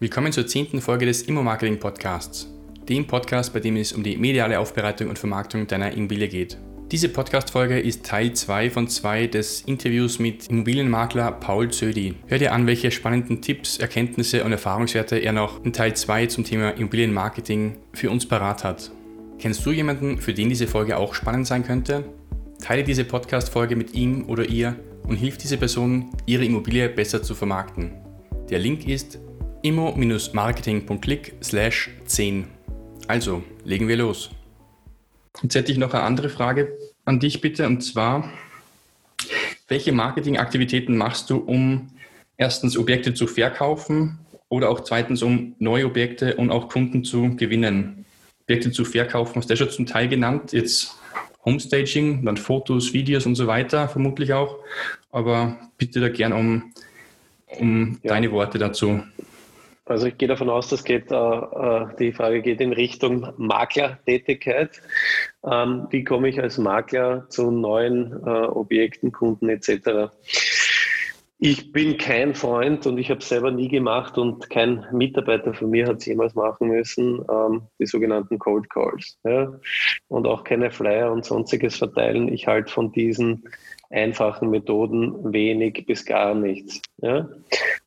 Willkommen zur zehnten Folge des Immo-Marketing Podcasts, dem Podcast, bei dem es um die mediale Aufbereitung und Vermarktung deiner Immobilie geht. Diese Podcast-Folge ist Teil 2 von 2 des Interviews mit Immobilienmakler Paul Zödi. Hör dir an, welche spannenden Tipps, Erkenntnisse und Erfahrungswerte er noch in Teil 2 zum Thema Immobilienmarketing für uns parat hat. Kennst du jemanden, für den diese Folge auch spannend sein könnte? Teile diese Podcast-Folge mit ihm oder ihr und hilf dieser Person, ihre Immobilie besser zu vermarkten. Der Link ist immo-marketing.click slash 10. Also, legen wir los. Jetzt hätte ich noch eine andere Frage an dich bitte, und zwar, welche Marketingaktivitäten machst du, um erstens Objekte zu verkaufen oder auch zweitens, um neue Objekte und auch Kunden zu gewinnen? Objekte zu verkaufen, hast du ja schon zum Teil genannt, jetzt Homestaging, dann Fotos, Videos und so weiter, vermutlich auch. Aber bitte da gern um, um ja. deine Worte dazu. Also ich gehe davon aus, dass geht, äh, äh, die Frage geht in Richtung Maklertätigkeit. Ähm, wie komme ich als Makler zu neuen äh, Objekten, Kunden etc.? Ich bin kein Freund und ich habe es selber nie gemacht und kein Mitarbeiter von mir hat es jemals machen müssen, ähm, die sogenannten Cold Calls. Ja? Und auch keine Flyer und sonstiges verteilen. Ich halte von diesen einfachen Methoden wenig bis gar nichts. Ja?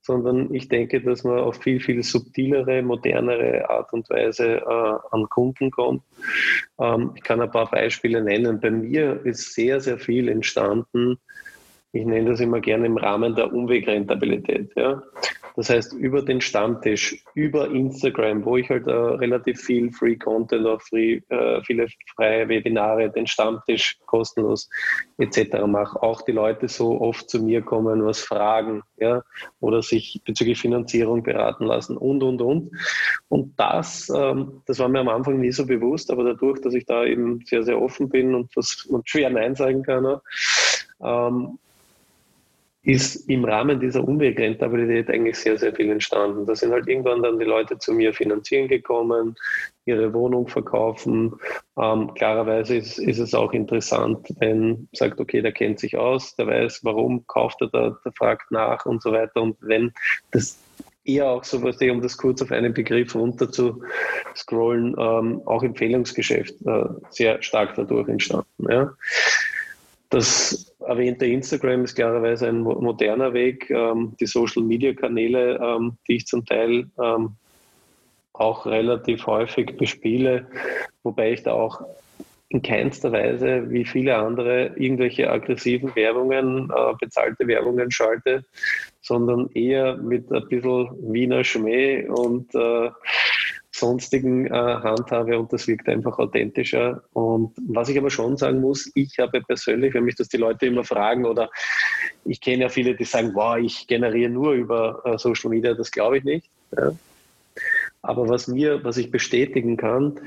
Sondern ich denke, dass man auf viel, viel subtilere, modernere Art und Weise äh, an Kunden kommt. Ähm, ich kann ein paar Beispiele nennen. Bei mir ist sehr, sehr viel entstanden, ich nenne das immer gerne im Rahmen der Umwegrentabilität. Ja. Das heißt, über den Stammtisch, über Instagram, wo ich halt äh, relativ viel Free Content, auch free, äh, viele freie Webinare, den Stammtisch kostenlos etc. mache, auch die Leute so oft zu mir kommen, was fragen, ja, oder sich bezüglich Finanzierung beraten lassen und, und, und. Und das, ähm, das war mir am Anfang nie so bewusst, aber dadurch, dass ich da eben sehr, sehr offen bin und, was, und schwer Nein sagen kann, ähm, ist im Rahmen dieser Umwegrentabilität eigentlich sehr, sehr viel entstanden. Da sind halt irgendwann dann die Leute zu mir finanzieren gekommen, ihre Wohnung verkaufen. Ähm, klarerweise ist, ist, es auch interessant, wenn sagt, okay, der kennt sich aus, der weiß, warum kauft er da, der fragt nach und so weiter. Und wenn das eher auch so was, um das kurz auf einen Begriff runter zu scrollen, ähm, auch Empfehlungsgeschäft äh, sehr stark dadurch entstanden. Ja. Das erwähnte Instagram ist klarerweise ein moderner Weg. Ähm, die Social-Media-Kanäle, ähm, die ich zum Teil ähm, auch relativ häufig bespiele, wobei ich da auch in keinster Weise wie viele andere irgendwelche aggressiven Werbungen, äh, bezahlte Werbungen schalte, sondern eher mit ein bisschen Wiener Schmäh und äh, sonstigen äh, handhabe und das wirkt einfach authentischer. Und was ich aber schon sagen muss, ich habe persönlich, wenn mich das die Leute immer fragen oder ich kenne ja viele, die sagen, wow, ich generiere nur über äh, Social Media, das glaube ich nicht. Ja. Aber was mir, was ich bestätigen kann,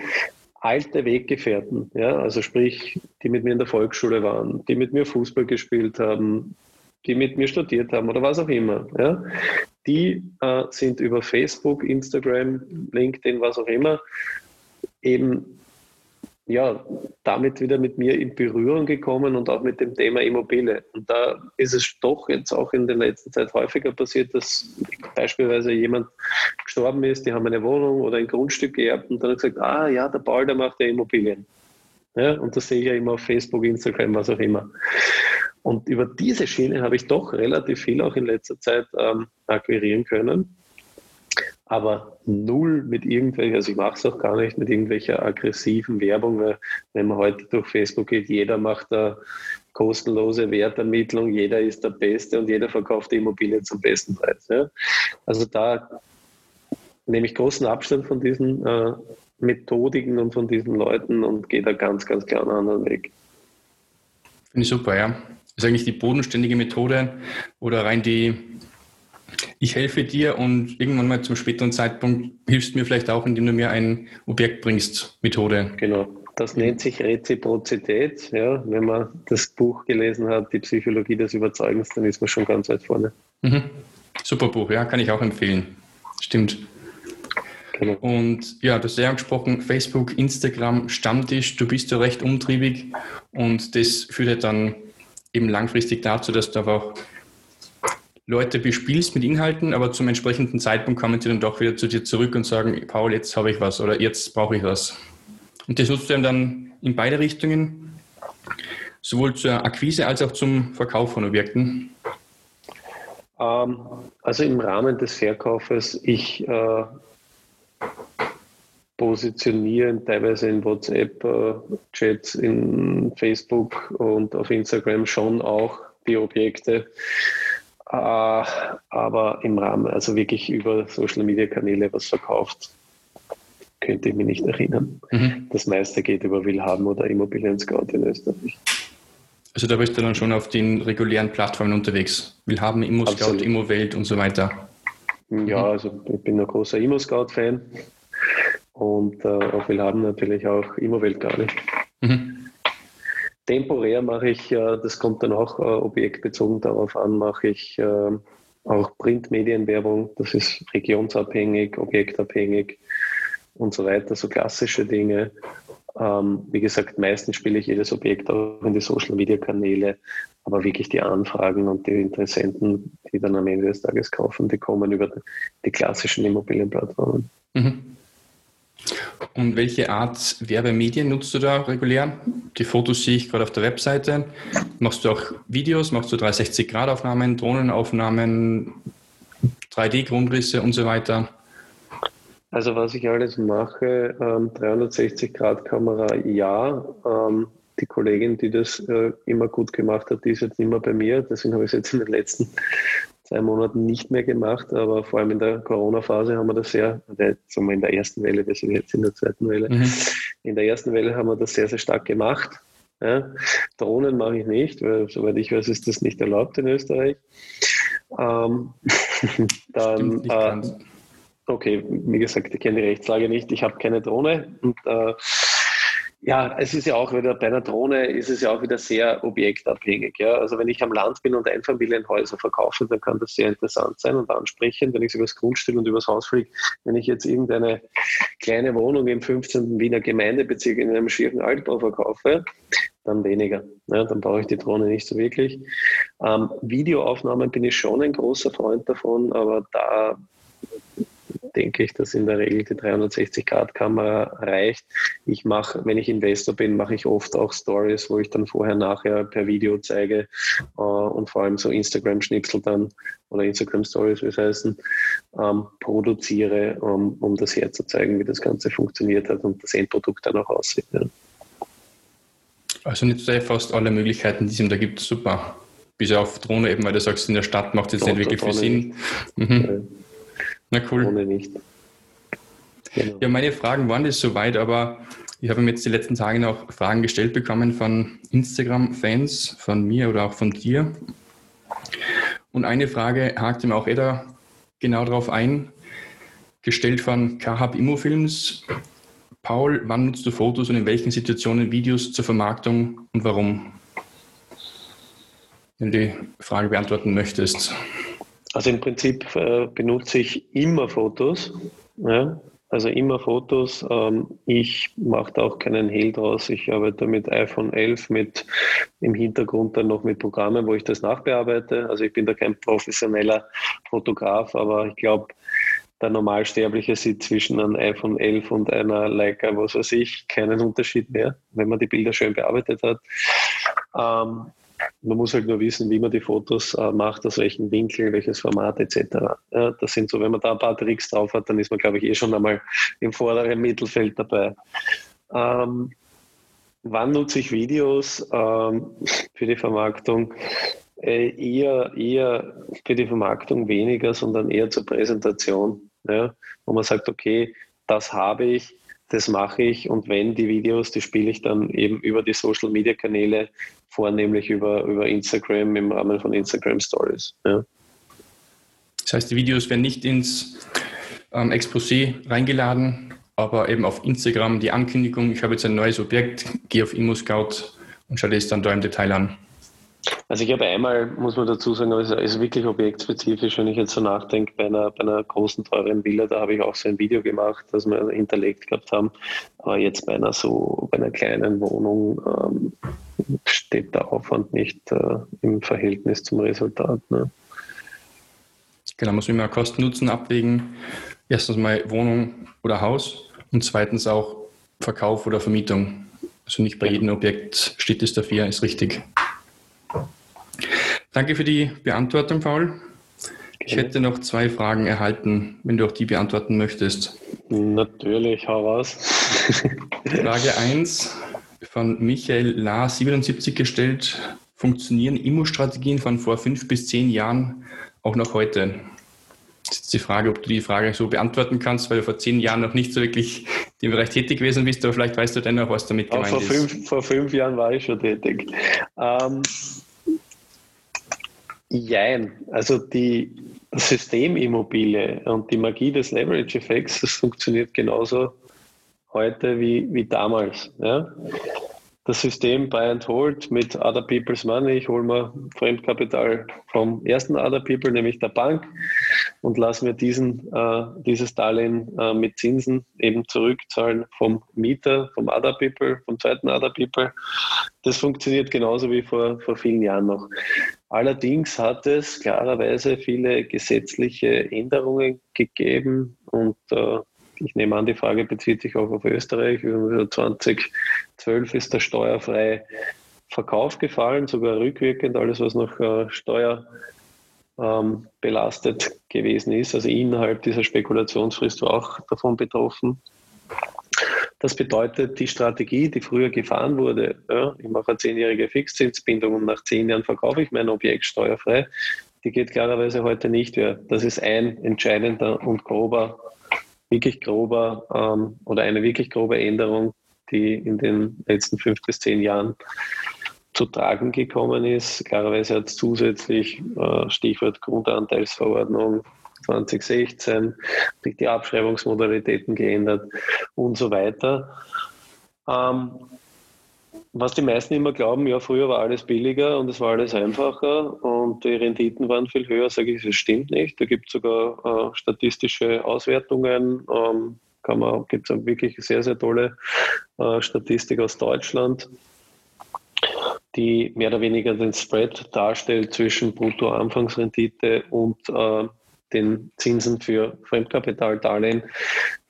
alte Weggefährten, ja, also sprich, die mit mir in der Volksschule waren, die mit mir Fußball gespielt haben, die mit mir studiert haben oder was auch immer, ja, die äh, sind über Facebook, Instagram, LinkedIn, was auch immer, eben ja, damit wieder mit mir in Berührung gekommen und auch mit dem Thema Immobilie. Und da ist es doch jetzt auch in der letzten Zeit häufiger passiert, dass beispielsweise jemand gestorben ist, die haben eine Wohnung oder ein Grundstück geerbt und dann hat gesagt, ah ja, der Paul, der macht ja Immobilien. Ja, und das sehe ich ja immer auf Facebook, Instagram, was auch immer. Und über diese Schiene habe ich doch relativ viel auch in letzter Zeit ähm, akquirieren können. Aber null mit irgendwelcher, also ich mache es auch gar nicht mit irgendwelcher aggressiven Werbung, weil wenn man heute durch Facebook geht, jeder macht da kostenlose Wertermittlung, jeder ist der Beste und jeder verkauft die Immobilie zum besten Preis. Ja. Also da nehme ich großen Abstand von diesen äh, Methodiken und von diesen Leuten und gehe da ganz, ganz klar einen anderen Weg. Finde ich super, ja ist eigentlich die bodenständige Methode oder rein die ich helfe dir und irgendwann mal zum späteren Zeitpunkt hilfst mir vielleicht auch, indem du mir ein Objekt bringst, Methode. Genau. Das nennt sich Reziprozität. Ja, wenn man das Buch gelesen hat, die Psychologie des Überzeugens, dann ist man schon ganz weit vorne. Mhm. Super Buch, ja, kann ich auch empfehlen. Stimmt. Genau. Und ja, du hast ja angesprochen, Facebook, Instagram, Stammtisch, du bist ja recht umtriebig und das führt ja dann eben langfristig dazu, dass du auch Leute bespielst mit Inhalten, aber zum entsprechenden Zeitpunkt kommen sie dann doch wieder zu dir zurück und sagen, Paul, jetzt habe ich was oder jetzt brauche ich was. Und das nutzt du dann in beide Richtungen, sowohl zur Akquise als auch zum Verkauf von Objekten. Ähm, also im Rahmen des Verkaufes, ich äh, positioniere teilweise in WhatsApp-Chats, äh, in Facebook und auf Instagram schon auch die Objekte. Äh, aber im Rahmen, also wirklich über Social Media Kanäle was verkauft, könnte ich mich nicht erinnern. Mhm. Das meiste geht über Willhaben oder Immobilien Scout in Österreich. Also da bist du dann schon auf den regulären Plattformen unterwegs. Willhaben, ImmoScout, ImmoWelt und so weiter. Ja, mhm. also ich bin ein großer ImmoScout-Fan und äh, auf Willhaben natürlich auch ImmoWelt gerade. Mhm. Temporär mache ich, äh, das kommt dann auch äh, objektbezogen darauf an, mache ich äh, auch Printmedienwerbung. Das ist regionsabhängig, objektabhängig und so weiter, so klassische Dinge. Ähm, wie gesagt, meistens spiele ich jedes Objekt auch in die Social Media Kanäle, aber wirklich die Anfragen und die Interessenten, die dann am Ende des Tages kaufen, die kommen über die klassischen Immobilienplattformen. Mhm. Und welche Art Werbemedien nutzt du da regulär? Die Fotos sehe ich gerade auf der Webseite. Machst du auch Videos, machst du 360-Grad-Aufnahmen, Drohnenaufnahmen, 3D-Grundrisse und so weiter? Also was ich alles mache, ähm, 360-Grad-Kamera, ja. Ähm, die Kollegin, die das äh, immer gut gemacht hat, die ist jetzt nicht mehr bei mir. Deswegen habe ich es jetzt in den letzten zwei Monaten nicht mehr gemacht. Aber vor allem in der Corona-Phase haben wir das sehr, sagen wir in der ersten Welle, wir sind jetzt in der zweiten Welle. Mhm. In der ersten Welle haben wir das sehr, sehr stark gemacht. Ja. Drohnen mache ich nicht, weil soweit ich weiß, ist das nicht erlaubt in Österreich. Ähm, dann Okay, wie gesagt, ich kenne die Rechtslage nicht. Ich habe keine Drohne. Und äh, ja, es ist ja auch wieder bei einer Drohne ist es ja auch wieder sehr objektabhängig. Ja? Also wenn ich am Land bin und Einfamilienhäuser verkaufe, dann kann das sehr interessant sein und ansprechend, wenn ich über das Grundstück und übers Haus fliege. Wenn ich jetzt irgendeine kleine Wohnung im 15. Wiener Gemeindebezirk in einem schwierigen Altbau verkaufe, dann weniger. Ja, dann brauche ich die Drohne nicht so wirklich. Ähm, Videoaufnahmen bin ich schon ein großer Freund davon, aber da denke ich, dass in der Regel die 360-Grad-Kamera reicht. Ich mache, wenn ich Investor bin, mache ich oft auch Stories, wo ich dann vorher, nachher per Video zeige äh, und vor allem so Instagram-Schnipsel dann oder Instagram-Stories, wie es heißen, ähm, produziere, um, um das herzuzeigen, wie das Ganze funktioniert hat und das Endprodukt dann auch aussieht. Ja. Also du fast alle Möglichkeiten, die es ihm da gibt. Super. Bis auf Drohne eben, weil du sagst, in der Stadt macht es jetzt nicht wirklich viel Sinn. Mhm. Na cool. Ohne nicht. Genau. Ja, meine Fragen waren jetzt soweit, aber ich habe mir jetzt die letzten Tage noch Fragen gestellt bekommen von Instagram-Fans, von mir oder auch von dir. Und eine Frage hakte mir auch Edda genau darauf ein, gestellt von Kahab Immofilms. Paul, wann nutzt du Fotos und in welchen Situationen Videos zur Vermarktung und warum? Wenn du die Frage beantworten möchtest. Also im Prinzip äh, benutze ich immer Fotos. Ja? Also immer Fotos. Ähm, ich mache da auch keinen Hehl draus. Ich arbeite mit iPhone 11 mit im Hintergrund dann noch mit Programmen, wo ich das nachbearbeite. Also ich bin da kein professioneller Fotograf, aber ich glaube, der Normalsterbliche sieht zwischen einem iPhone 11 und einer Leica, was weiß ich, keinen Unterschied mehr, wenn man die Bilder schön bearbeitet hat. Ähm, man muss halt nur wissen, wie man die Fotos äh, macht, aus welchem Winkel, welches Format etc. Ja, das sind so, wenn man da ein paar Tricks drauf hat, dann ist man, glaube ich, eh schon einmal im vorderen Mittelfeld dabei. Ähm, wann nutze ich Videos ähm, für die Vermarktung? Äh, eher, eher für die Vermarktung weniger, sondern eher zur Präsentation. Ja? Wo man sagt, okay, das habe ich, das mache ich und wenn die Videos, die spiele ich dann eben über die Social Media Kanäle, vornehmlich über, über Instagram im Rahmen von Instagram Stories. Ja. Das heißt, die Videos werden nicht ins ähm, Exposé reingeladen, aber eben auf Instagram die Ankündigung, ich habe jetzt ein neues Objekt, gehe auf ImmoScout und schaue das dann da im Detail an. Also ich habe einmal, muss man dazu sagen, es ist wirklich objektspezifisch, wenn ich jetzt so nachdenke, bei einer, bei einer großen, teuren Villa, da habe ich auch so ein Video gemacht, das wir hinterlegt gehabt haben. Aber jetzt bei einer so, bei einer kleinen Wohnung ähm, steht der Aufwand nicht äh, im Verhältnis zum Resultat. Ne? Genau, muss immer Kosten-Nutzen abwägen. Erstens mal Wohnung oder Haus und zweitens auch Verkauf oder Vermietung. Also nicht bei jedem Objekt steht es dafür, ist richtig. Danke für die Beantwortung, Paul. Ich hätte noch zwei Fragen erhalten, wenn du auch die beantworten möchtest. Natürlich, hau raus. Frage 1 von Michael La 77 gestellt. Funktionieren Immo-Strategien von vor fünf bis zehn Jahren auch noch heute? Das ist die Frage, ob du die Frage so beantworten kannst, weil du vor zehn Jahren noch nicht so wirklich im Bereich tätig gewesen bist, aber vielleicht weißt du dennoch, was damit gemeint vor ist. Fünf, vor fünf Jahren war ich schon tätig. Ähm, jein, also die Systemimmobilie und die Magie des Leverage-Effekts, das funktioniert genauso heute wie, wie damals. Ja? Das System Buy and Hold mit Other People's Money. Ich hole mir Fremdkapital vom ersten Other People, nämlich der Bank, und lasse mir diesen, äh, dieses Darlehen äh, mit Zinsen eben zurückzahlen vom Mieter, vom Other People, vom zweiten Other People. Das funktioniert genauso wie vor, vor vielen Jahren noch. Allerdings hat es klarerweise viele gesetzliche Änderungen gegeben und äh, ich nehme an, die Frage bezieht sich auch auf Österreich. 2012 ist der steuerfreie Verkauf gefallen, sogar rückwirkend, alles was noch äh, Steuer ähm, gewesen ist. Also innerhalb dieser Spekulationsfrist war auch davon betroffen. Das bedeutet, die Strategie, die früher gefahren wurde, ja, ich mache eine zehnjährige Fixzinsbindung und nach zehn Jahren verkaufe ich mein Objekt steuerfrei, die geht klarerweise heute nicht mehr. Das ist ein entscheidender und grober wirklich grober ähm, oder eine wirklich grobe Änderung, die in den letzten fünf bis zehn Jahren zu tragen gekommen ist. Klarerweise hat es zusätzlich, äh, Stichwort Grundanteilsverordnung 2016, die Abschreibungsmodalitäten geändert und so weiter. Ähm, was die meisten immer glauben, ja, früher war alles billiger und es war alles einfacher und die Renditen waren viel höher, sage ich, das stimmt nicht. Da gibt es sogar äh, statistische Auswertungen. Ähm, gibt es wirklich sehr, sehr tolle äh, Statistik aus Deutschland, die mehr oder weniger den Spread darstellt zwischen Brutto-Anfangsrendite und äh, den Zinsen für Fremdkapitaldarlehen.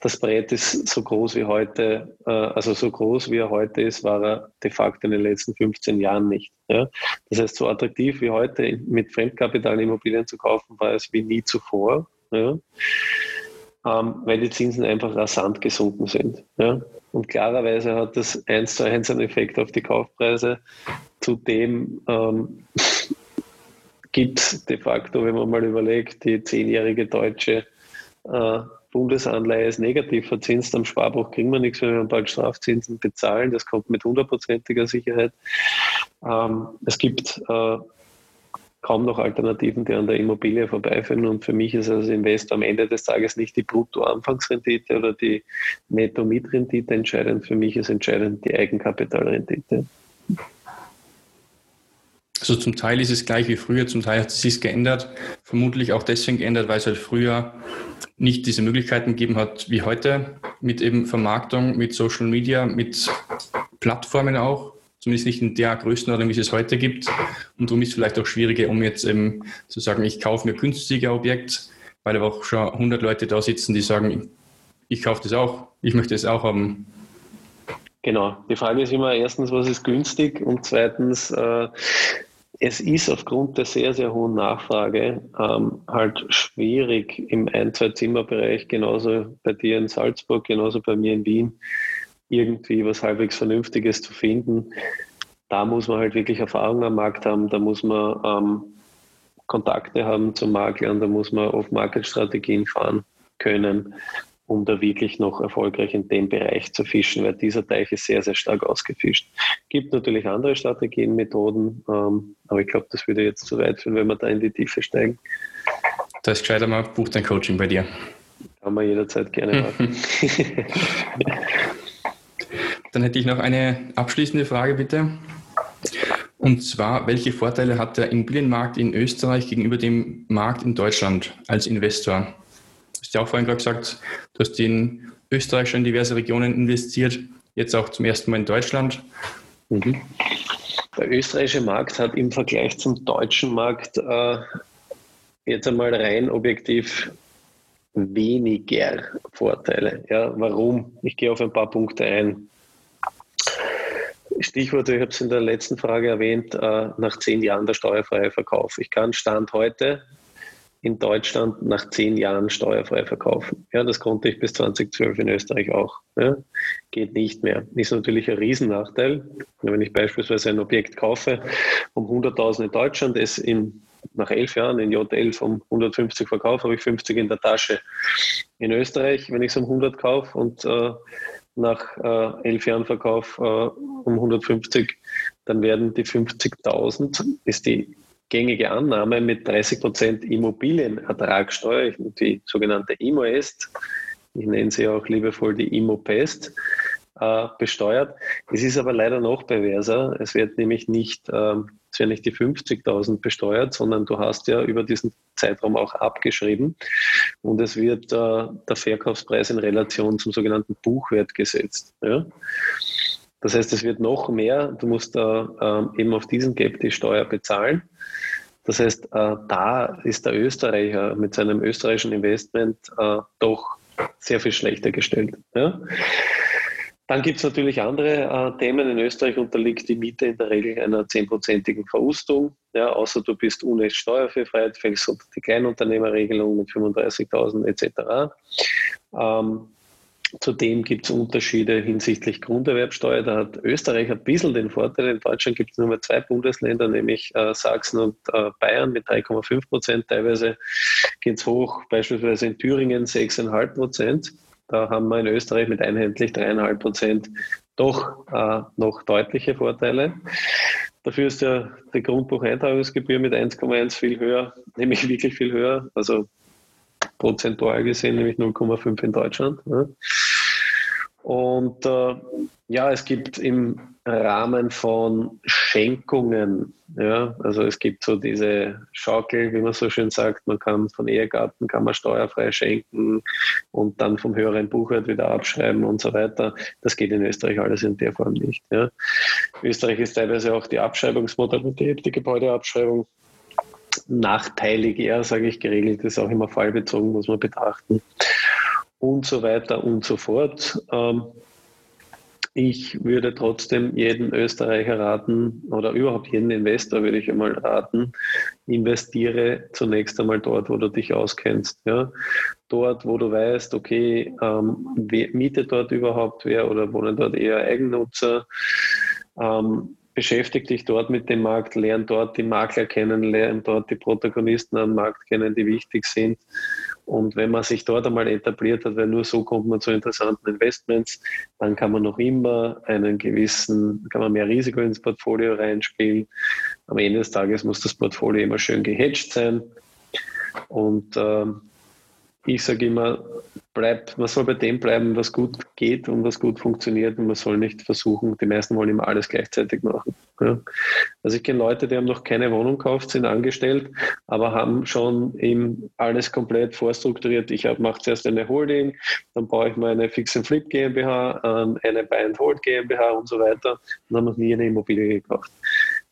Das Brett ist so groß wie heute, äh, also so groß wie er heute ist, war er de facto in den letzten 15 Jahren nicht. Das heißt, so attraktiv wie heute mit Fremdkapitalimmobilien zu kaufen, war es wie nie zuvor. Ähm, weil die Zinsen einfach rasant gesunken sind. Und klarerweise hat das eins zu eins einen Effekt auf die Kaufpreise. Zudem ähm, gibt de facto, wenn man mal überlegt, die zehnjährige deutsche äh, Bundesanleihe ist negativ verzinst. Am Sparbuch kriegen wir nichts, wenn wir bald Strafzinsen bezahlen. Das kommt mit hundertprozentiger Sicherheit. Ähm, es gibt äh, kaum noch Alternativen, die an der Immobilie vorbeiführen. Und für mich ist als Investor am Ende des Tages nicht die Brutto-Anfangsrendite oder die Netto-Mietrendite entscheidend. Für mich ist entscheidend die Eigenkapitalrendite. Also zum Teil ist es gleich wie früher, zum Teil hat es sich geändert. Vermutlich auch deswegen geändert, weil es halt früher nicht diese Möglichkeiten gegeben hat wie heute mit eben Vermarktung, mit Social Media, mit Plattformen auch. Zumindest nicht in der Größenordnung, wie es es heute gibt. Und darum ist es vielleicht auch schwieriger, um jetzt eben zu sagen, ich kaufe mir günstiger Objekt, weil aber auch schon 100 Leute da sitzen, die sagen, ich kaufe das auch, ich möchte es auch haben. Genau. Die Frage ist immer erstens, was ist günstig und zweitens, äh, es ist aufgrund der sehr, sehr hohen Nachfrage ähm, halt schwierig im Ein-, Zwei-Zimmer-Bereich, genauso bei dir in Salzburg, genauso bei mir in Wien, irgendwie was halbwegs Vernünftiges zu finden. Da muss man halt wirklich Erfahrung am Markt haben, da muss man ähm, Kontakte haben zum Maklern, da muss man Off-Market-Strategien fahren können um da wirklich noch erfolgreich in dem Bereich zu fischen, weil dieser Teich ist sehr, sehr stark ausgefischt. Gibt natürlich andere Strategien, Methoden, ähm, aber ich glaube, das würde jetzt zu weit führen, wenn wir da in die Tiefe steigen. Da ist gescheiter mal, bucht ein Coaching bei dir. Kann man jederzeit gerne machen. Dann hätte ich noch eine abschließende Frage, bitte. Und zwar, welche Vorteile hat der Immobilienmarkt in Österreich gegenüber dem Markt in Deutschland als Investor? Ja auch vorhin gerade gesagt, du hast in Österreich schon in diverse Regionen investiert, jetzt auch zum ersten Mal in Deutschland. Mhm. Der österreichische Markt hat im Vergleich zum deutschen Markt äh, jetzt einmal rein objektiv weniger Vorteile. Ja, warum? Ich gehe auf ein paar Punkte ein. Stichwort, ich habe es in der letzten Frage erwähnt, äh, nach zehn Jahren der steuerfreie Verkauf. Ich kann Stand heute in Deutschland nach zehn Jahren steuerfrei verkaufen. Ja, das konnte ich bis 2012 in Österreich auch. Ja, geht nicht mehr. Ist natürlich ein Riesennachteil. Wenn ich beispielsweise ein Objekt kaufe um 100.000 in Deutschland, es in, nach elf Jahren in J11 um 150 verkaufe, habe ich 50 in der Tasche. In Österreich, wenn ich es um 100 kaufe und äh, nach äh, elf Jahren Verkauf äh, um 150, dann werden die 50.000, ist die gängige Annahme mit 30 Prozent Immobilienertragssteuer, die sogenannte IMOEST, ich nenne sie auch liebevoll die IMOPEST, äh, besteuert. Es ist aber leider noch perverser. Es wird nämlich nicht, äh, es werden nicht die 50.000 besteuert, sondern du hast ja über diesen Zeitraum auch abgeschrieben und es wird äh, der Verkaufspreis in Relation zum sogenannten Buchwert gesetzt. Ja? Das heißt, es wird noch mehr, du musst da äh, eben auf diesen Gap die Steuer bezahlen. Das heißt, äh, da ist der Österreicher mit seinem österreichischen Investment äh, doch sehr viel schlechter gestellt. Dann gibt es natürlich andere äh, Themen. In Österreich unterliegt die Miete in der Regel einer zehnprozentigen Verustung. Ja, außer du bist ohne Steuerfreiheit, fällst unter die Kleinunternehmerregelung mit 35.000 etc. Ähm, Zudem gibt es Unterschiede hinsichtlich Grunderwerbsteuer. Da hat Österreich ein bisschen den Vorteil. In Deutschland gibt es nur mehr zwei Bundesländer, nämlich äh, Sachsen und äh, Bayern mit 3,5 Prozent. Teilweise geht es hoch, beispielsweise in Thüringen 6,5 Prozent. Da haben wir in Österreich mit einheitlich 3,5 Prozent doch äh, noch deutliche Vorteile. Dafür ist ja die Grundbucheintragungsgebühr mit 1,1 viel höher, nämlich wirklich viel höher. Also prozentual gesehen, nämlich 0,5 in Deutschland. Ja. Und äh, ja, es gibt im Rahmen von Schenkungen, ja, also es gibt so diese Schaukel, wie man so schön sagt, man kann von Ehegatten kann man steuerfrei schenken und dann vom höheren Buchwert wieder abschreiben und so weiter. Das geht in Österreich alles in der Form nicht. Ja. Österreich ist teilweise auch die Abschreibungsmodalität, die Gebäudeabschreibung nachteilig eher, sage ich, geregelt ist, auch immer fallbezogen, muss man betrachten und so weiter und so fort. Ähm, ich würde trotzdem jeden Österreicher raten oder überhaupt jeden Investor würde ich einmal raten, investiere zunächst einmal dort, wo du dich auskennst. Ja? Dort, wo du weißt, okay, ähm, mietet dort überhaupt wer oder wohnen dort eher Eigennutzer. Ähm, beschäftige dich dort mit dem Markt, lern dort die Makler kennen, lern dort die Protagonisten am Markt kennen, die wichtig sind und wenn man sich dort einmal etabliert hat, weil nur so kommt man zu interessanten Investments, dann kann man noch immer einen gewissen, kann man mehr Risiko ins Portfolio reinspielen. Am Ende des Tages muss das Portfolio immer schön gehatcht sein. Und äh, ich sage immer, bleibt, man soll bei dem bleiben, was gut geht und was gut funktioniert und man soll nicht versuchen, die meisten wollen immer alles gleichzeitig machen. Ja. Also ich kenne Leute, die haben noch keine Wohnung gekauft, sind angestellt, aber haben schon eben alles komplett vorstrukturiert. Ich mache zuerst eine Holding, dann baue ich meine Fix and Flip GmbH, ähm, eine Buy and Hold GmbH und so weiter und haben noch nie eine Immobilie gekauft.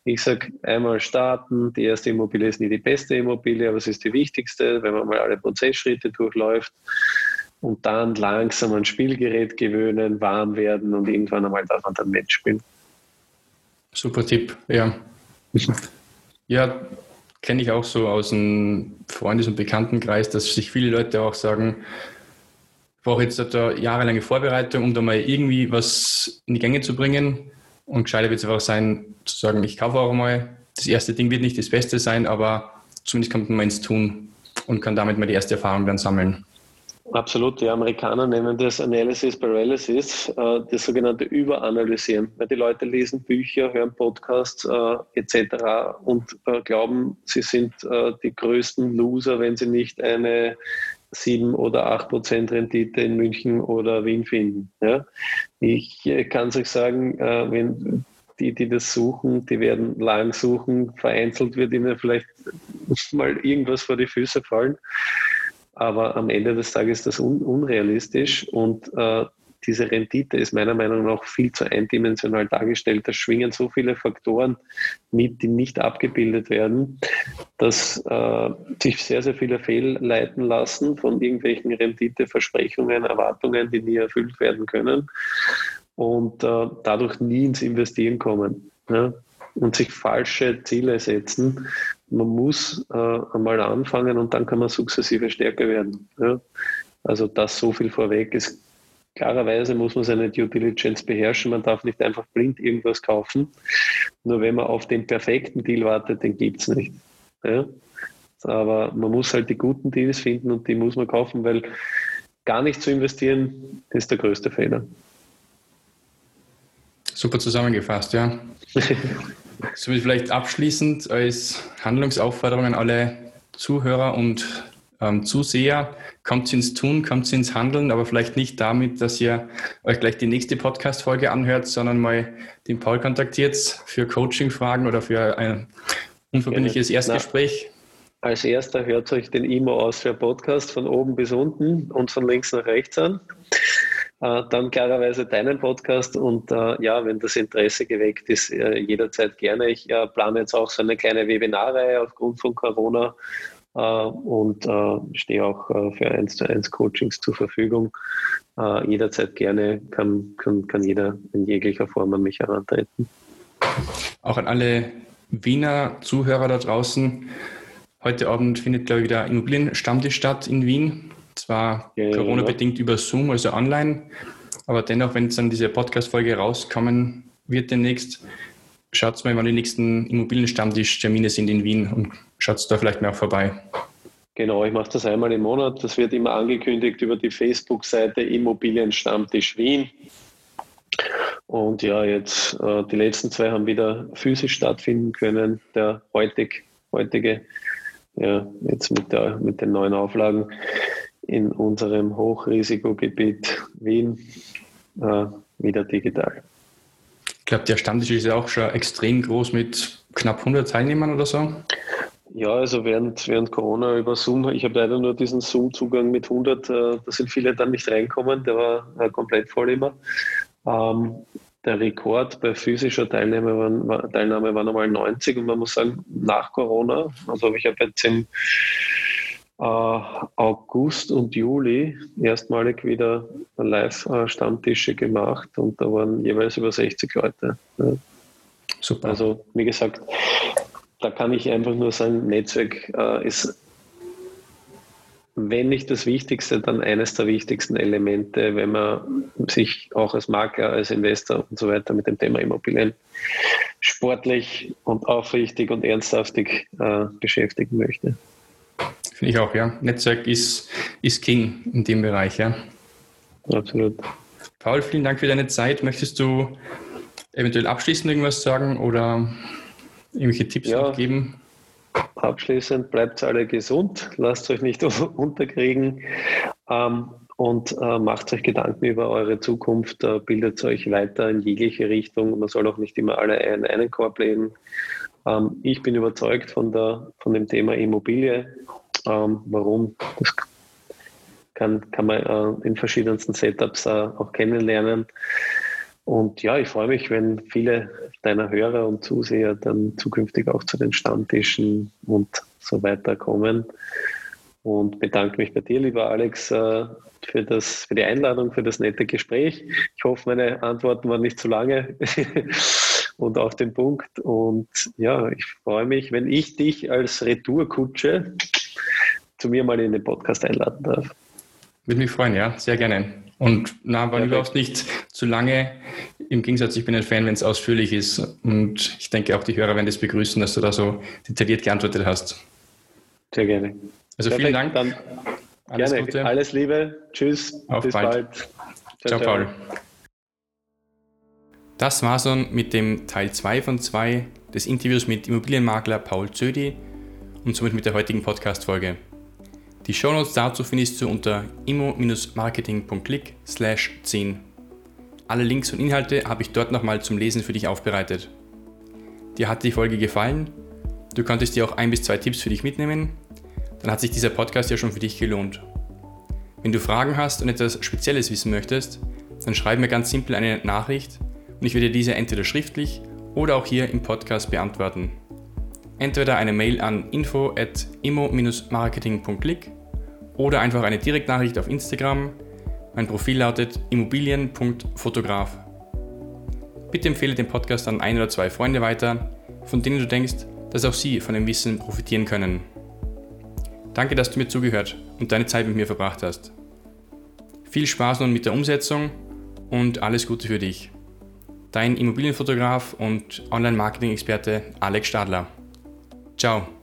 Ich sage einmal starten, die erste Immobilie ist nie die beste Immobilie, aber es ist die wichtigste, wenn man mal alle Prozessschritte durchläuft und dann langsam ein Spielgerät gewöhnen, warm werden und irgendwann einmal darf man dann mitspielen. Super Tipp, ja. ja, kenne ich auch so aus dem Freundes- und Bekanntenkreis, dass sich viele Leute auch sagen, ich brauche jetzt da jahrelange Vorbereitung, um da mal irgendwie was in die Gänge zu bringen. Und gescheiter wird es einfach sein, zu sagen, ich kaufe auch mal. Das erste Ding wird nicht das Beste sein, aber zumindest kommt man ins Tun und kann damit mal die erste Erfahrung dann sammeln. Absolut, die Amerikaner nennen das Analysis Paralysis, äh, das sogenannte Überanalysieren. Weil die Leute lesen Bücher, hören Podcasts äh, etc. und äh, glauben, sie sind äh, die größten Loser, wenn sie nicht eine 7 oder 8 Prozent Rendite in München oder Wien finden. Ja? Ich äh, kann es euch sagen, äh, wenn die, die das suchen, die werden lang suchen, vereinzelt wird ihnen vielleicht mal irgendwas vor die Füße fallen. Aber am Ende des Tages ist das un unrealistisch und äh, diese Rendite ist meiner Meinung nach viel zu eindimensional dargestellt. Da schwingen so viele Faktoren mit, die nicht abgebildet werden, dass äh, sich sehr, sehr viele fehlleiten lassen von irgendwelchen Renditeversprechungen, Erwartungen, die nie erfüllt werden können und äh, dadurch nie ins Investieren kommen. Ja? Und sich falsche Ziele setzen. Man muss äh, einmal anfangen und dann kann man sukzessive stärker werden. Ja? Also das so viel vorweg ist. Klarerweise muss man seine Due Diligence beherrschen. Man darf nicht einfach blind irgendwas kaufen. Nur wenn man auf den perfekten Deal wartet, den gibt es nicht. Ja? Aber man muss halt die guten Deals finden und die muss man kaufen, weil gar nicht zu investieren ist der größte Fehler. Super zusammengefasst, ja. Somit vielleicht abschließend als Handlungsaufforderung an alle Zuhörer und ähm, Zuseher, kommt ins Tun, kommt ins Handeln, aber vielleicht nicht damit, dass ihr euch gleich die nächste Podcast-Folge anhört, sondern mal den Paul kontaktiert für Coaching-Fragen oder für ein unverbindliches Erstgespräch. Na, als erster hört euch den IMO Austria Podcast von oben bis unten und von links nach rechts an. Äh, dann klarerweise deinen Podcast und äh, ja, wenn das Interesse geweckt ist, äh, jederzeit gerne. Ich plane jetzt auch so eine kleine Webinarreihe aufgrund von Corona und äh, stehe auch für 1 zu 1 Coachings zur Verfügung. jederzeit gerne kann, kann, kann jeder in jeglicher Form an mich herantreten. Auch an alle Wiener Zuhörer da draußen. Heute Abend findet, glaube ich, wieder Immobilienstammtisch statt in Wien. Zwar ja, Corona-bedingt ja. über Zoom, also online, aber dennoch, wenn es dann diese Podcast-Folge rauskommen wird demnächst, schaut mal, wann die nächsten Immobilienstammtisch-Termine sind in Wien und schaut da vielleicht mal vorbei. Genau, ich mache das einmal im Monat. Das wird immer angekündigt über die Facebook-Seite Immobilienstammtisch Wien. Und ja, jetzt äh, die letzten zwei haben wieder physisch stattfinden können. Der heutig, heutige, ja, jetzt mit, der, mit den neuen Auflagen in unserem Hochrisikogebiet Wien äh, wieder digital. Ich glaube, der Stammtisch ist ja auch schon extrem groß mit knapp 100 Teilnehmern oder so. Ja, also während, während Corona über Zoom, ich habe leider nur diesen Zoom-Zugang mit 100, äh, da sind viele dann nicht reinkommen, der war äh, komplett voll immer. Ähm, der Rekord bei physischer Teilnahme war, Teilnahme war nochmal 90 und man muss sagen, nach Corona, also habe ich ja jetzt im äh, August und Juli erstmalig wieder Live-Stammtische gemacht und da waren jeweils über 60 Leute. Ja. Super. Also, wie gesagt, da kann ich einfach nur sagen, Netzwerk äh, ist, wenn nicht das Wichtigste, dann eines der wichtigsten Elemente, wenn man sich auch als Makler, als Investor und so weiter mit dem Thema Immobilien sportlich und aufrichtig und ernsthaftig äh, beschäftigen möchte. Finde ich auch, ja. Netzwerk ist, ist King in dem Bereich, ja. Absolut. Paul, vielen Dank für deine Zeit. Möchtest du eventuell abschließend irgendwas sagen oder irgendwelche Tipps ja, geben? Abschließend bleibt alle gesund, lasst euch nicht unterkriegen ähm, und äh, macht euch Gedanken über eure Zukunft, äh, bildet euch weiter in jegliche Richtung. Man soll auch nicht immer alle in einen Korb legen. Ähm, ich bin überzeugt von, der, von dem Thema Immobilie ähm, warum? Das kann, kann man äh, in verschiedensten Setups äh, auch kennenlernen. Und ja, ich freue mich, wenn viele deiner Hörer und Zuseher dann zukünftig auch zu den Stammtischen und so weiter kommen. Und bedanke mich bei dir, lieber Alex, äh, für, das, für die Einladung, für das nette Gespräch. Ich hoffe, meine Antworten waren nicht zu lange und auf den Punkt. Und ja, ich freue mich, wenn ich dich als Retourkutsche zu mir mal in den Podcast einladen darf. Würde mich freuen, ja, sehr gerne. Und na, aber überhaupt nicht zu lange. Im Gegensatz, ich bin ein Fan, wenn es ausführlich ist. Und ich denke, auch die Hörer werden das begrüßen, dass du da so detailliert geantwortet hast. Sehr gerne. Also Perfekt, vielen Dank. Dann alles gerne. Gute. Alles Liebe. Tschüss. Auf bis bald. bald. Ciao, ciao, Paul. Das war so mit dem Teil 2 von 2 des Interviews mit Immobilienmakler Paul Zödi und somit mit der heutigen Podcast-Folge. Die Shownotes dazu findest du unter immo-marketing.click 10. Alle Links und Inhalte habe ich dort nochmal zum Lesen für dich aufbereitet. Dir hat die Folge gefallen? Du konntest dir auch ein bis zwei Tipps für dich mitnehmen? Dann hat sich dieser Podcast ja schon für dich gelohnt. Wenn du Fragen hast und etwas Spezielles wissen möchtest, dann schreib mir ganz simpel eine Nachricht und ich werde diese entweder schriftlich oder auch hier im Podcast beantworten. Entweder eine Mail an info at immo-marketing.click oder einfach eine Direktnachricht auf Instagram. Mein Profil lautet immobilien.fotograf. Bitte empfehle den Podcast an ein oder zwei Freunde weiter, von denen du denkst, dass auch sie von dem Wissen profitieren können. Danke, dass du mir zugehört und deine Zeit mit mir verbracht hast. Viel Spaß nun mit der Umsetzung und alles Gute für dich. Dein Immobilienfotograf und Online-Marketing-Experte Alex Stadler. Ciao.